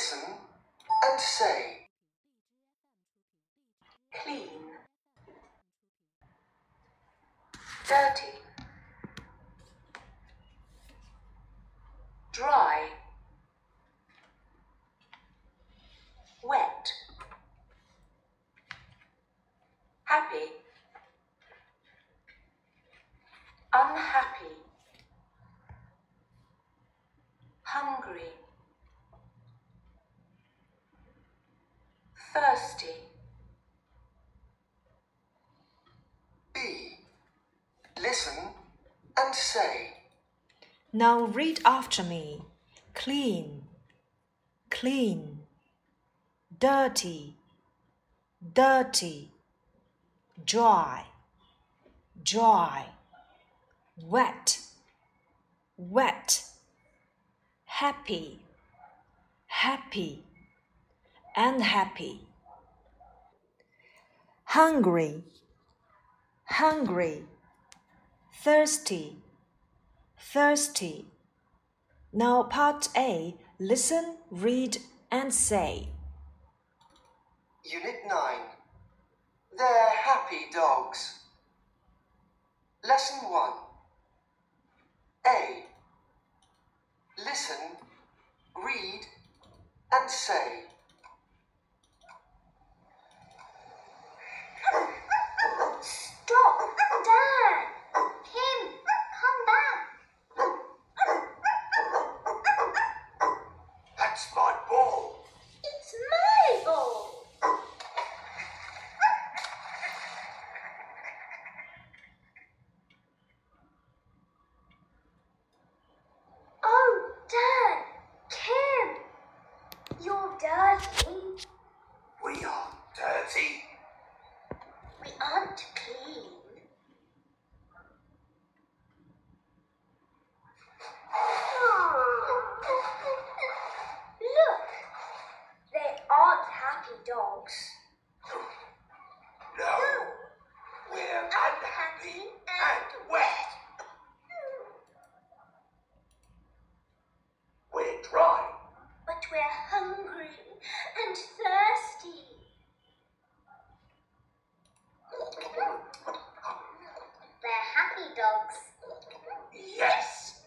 listen and say. Clean. Dirty. Dry. Wet. Happy. Unhappy. Hungry. Thirsty. B. Listen and say. Now read after me. Clean, clean, dirty, dirty, dry, dry, wet, wet, happy, happy, unhappy, hungry, hungry, thirsty thirsty. Now, part A listen, read, and say. Unit 9. They're happy dogs. Lesson 1. A. Listen, read, and say. Stop! Dan! Kim, come back! That's my ball. It's my ball! Oh, Dan! Kim! You're dirty. We are dirty. We aren't clean. Look! They aren't happy dogs. No. We're unhappy and wet. We're dry. But we're hungry and thirsty. They're happy dogs. Yes.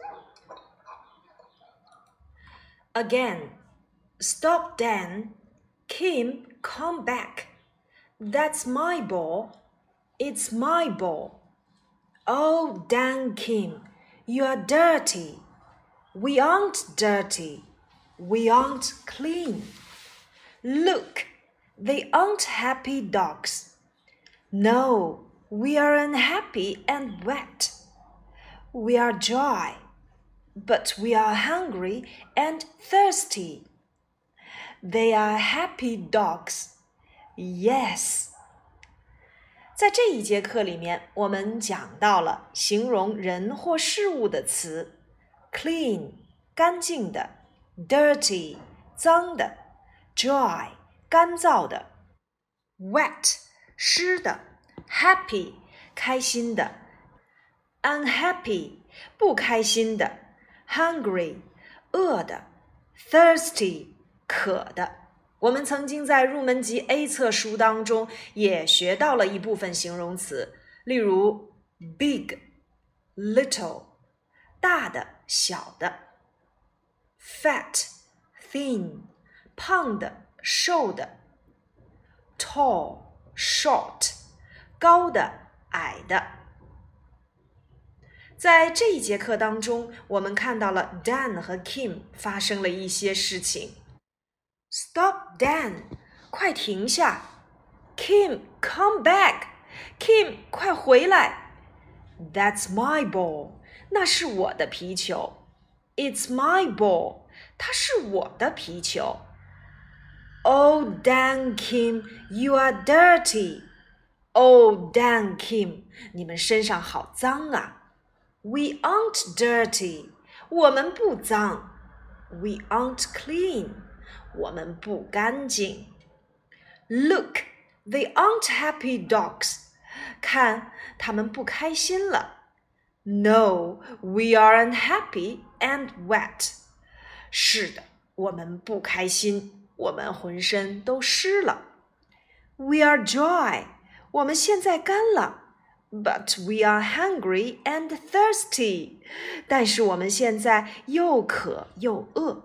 Again. Stop, Dan. Kim, come back. That's my ball. It's my ball. Oh, Dan Kim, you are dirty. We aren't dirty. We aren't clean. Look, they aren't happy dogs. No, we are unhappy and wet. We are dry, but we are hungry and thirsty. They are happy dogs. Yes. 在这一节课里面，我们讲到了形容人或事物的词：clean 干净的，dirty 脏的，dry 干燥的，wet 湿的，happy 开心的，unhappy 不开心的 ，hungry 饿的，thirsty 渴的。我们曾经在入门级 A 册书当中也学到了一部分形容词，例如 big、little 大的、小的；fat、thin 胖的、瘦的；tall、short 高的、矮的。 在这一节课当中，我们看到了 Dan 和 Kim 发生了一些事情。Stop, Dan！快停下！Kim, come back! Kim，快回来！That's my ball！那是我的皮球。It's my ball！它是我的皮球。Oh, Dan, Kim, you are dirty! Oh, Dan, Kim，你们身上好脏啊 ！We aren't dirty，我们不脏。We aren't clean，我们不干净。Look, they aren't happy dogs，看，他们不开心了。No, we are unhappy and wet。是的， 我们不开心，我们浑身都湿了。We are dry，我们现在干了。 But we are hungry and thirsty，但是我们现在又渴又饿。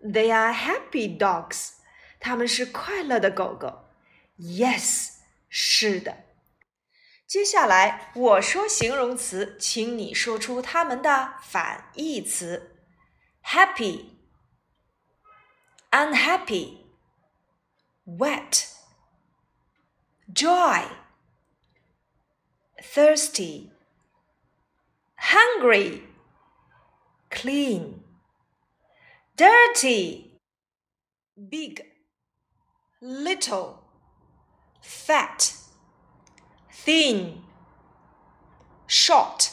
They are happy dogs，他们是快乐的狗狗。Yes，是的。接下来我说形容词，请你说出它们的反义词：happy、unhappy、wet、dry、 thirsty、hungry、clean、dirty、big、little、fat。thin, short,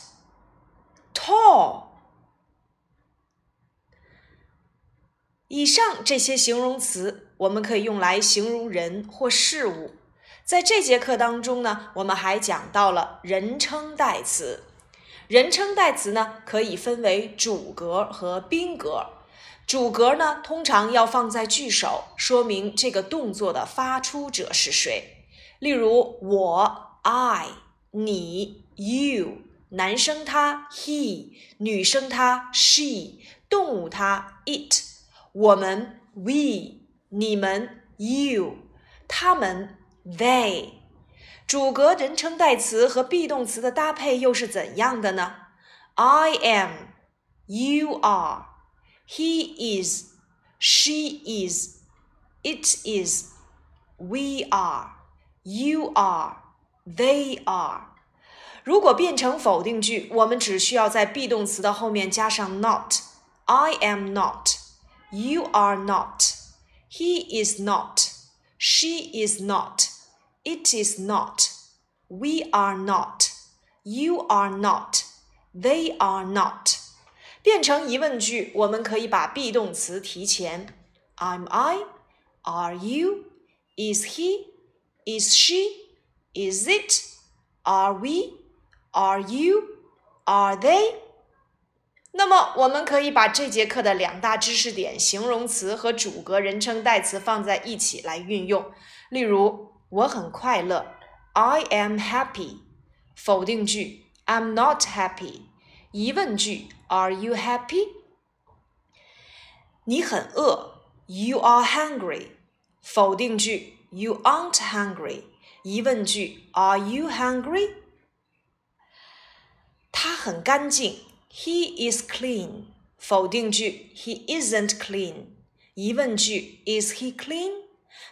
tall。以上这些形容词，我们可以用来形容人或事物。 在这节课当中呢，我们还讲到了人称代词。人称代词呢，可以分为主格和宾格。主格呢，通常要放在句首，说明这个动作的发出者是谁。例如，我。I，你，you，男生他，he，女生他，she，动物它，it，我们，we，你们，you，他们，they。主格人称代词和 be 动词的搭配又是怎样的呢？I am，you are，he is，she is，it is，we are，you are。They are。如果变成否定句，我们只需要在 be 动词的后面加上 not。I am not. You are not. He is not. She is not. It is not. We are not. You are not. They are not. 变成疑问句，我们可以把 be 动词提前。Am I? Are you? Is he? Is she? Is it? Are we? Are you? Are they? 那么，我们可以把这节课的两大知识点——形容词和主格人称代词放在一起来运用。例如， 我很快乐，I am happy。否定句，I'm not happy。疑问句，Are you happy？你很饿，You are hungry。否定句，You aren't hungry。疑问句：Are you hungry？他很干净，He is clean。否定句：He isn't clean。疑问句：Is he clean？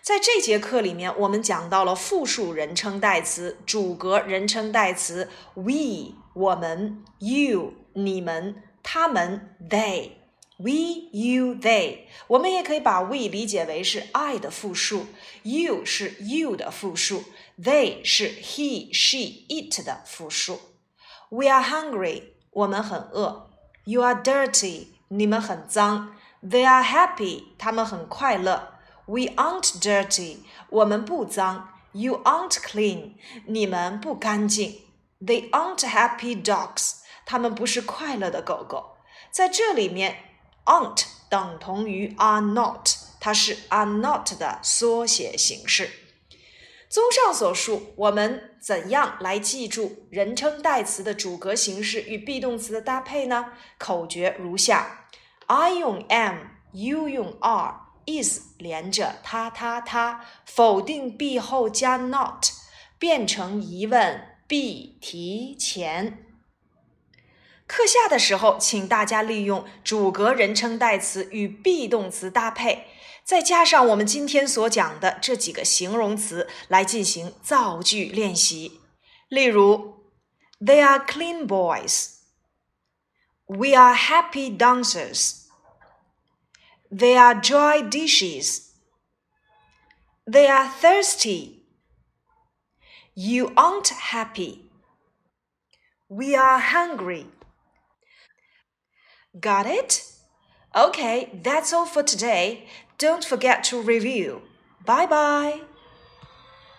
在这节课里面，我们讲到了复数人称代词、主格人称代词：we 我们、you 你们、他们 they。We, you, they，我们也可以把 we 理解为是 I 的复数，you 是 you 的复数，they 是 he, she, it 的复数。We are hungry，我们很饿。You are dirty，你们很脏。They are happy，他们很快乐。We aren't dirty，我们不脏。You aren't clean，你们不干净。They aren't happy dogs，他们不是快乐的狗狗。在这里面。aren't 等同于 are not，它是 are not 的缩写形式。综上所述，我们怎样来记住人称代词的主格形式与 be 动词的搭配呢？口诀如下：I 用 am，you 用 Is 连着他他他，否定 be 后加 not，变成疑问 be 提前。课下的时候，请大家利用主格人称代词与 be 动词搭配，再加上我们今天所讲的这几个形容词来进行造句练习。例如，They are clean boys. We are happy dancers. They are dry dishes. They are thirsty. You aren't happy. We are hungry. Got it? Okay, that's all for today. Don't forget to review. Bye bye.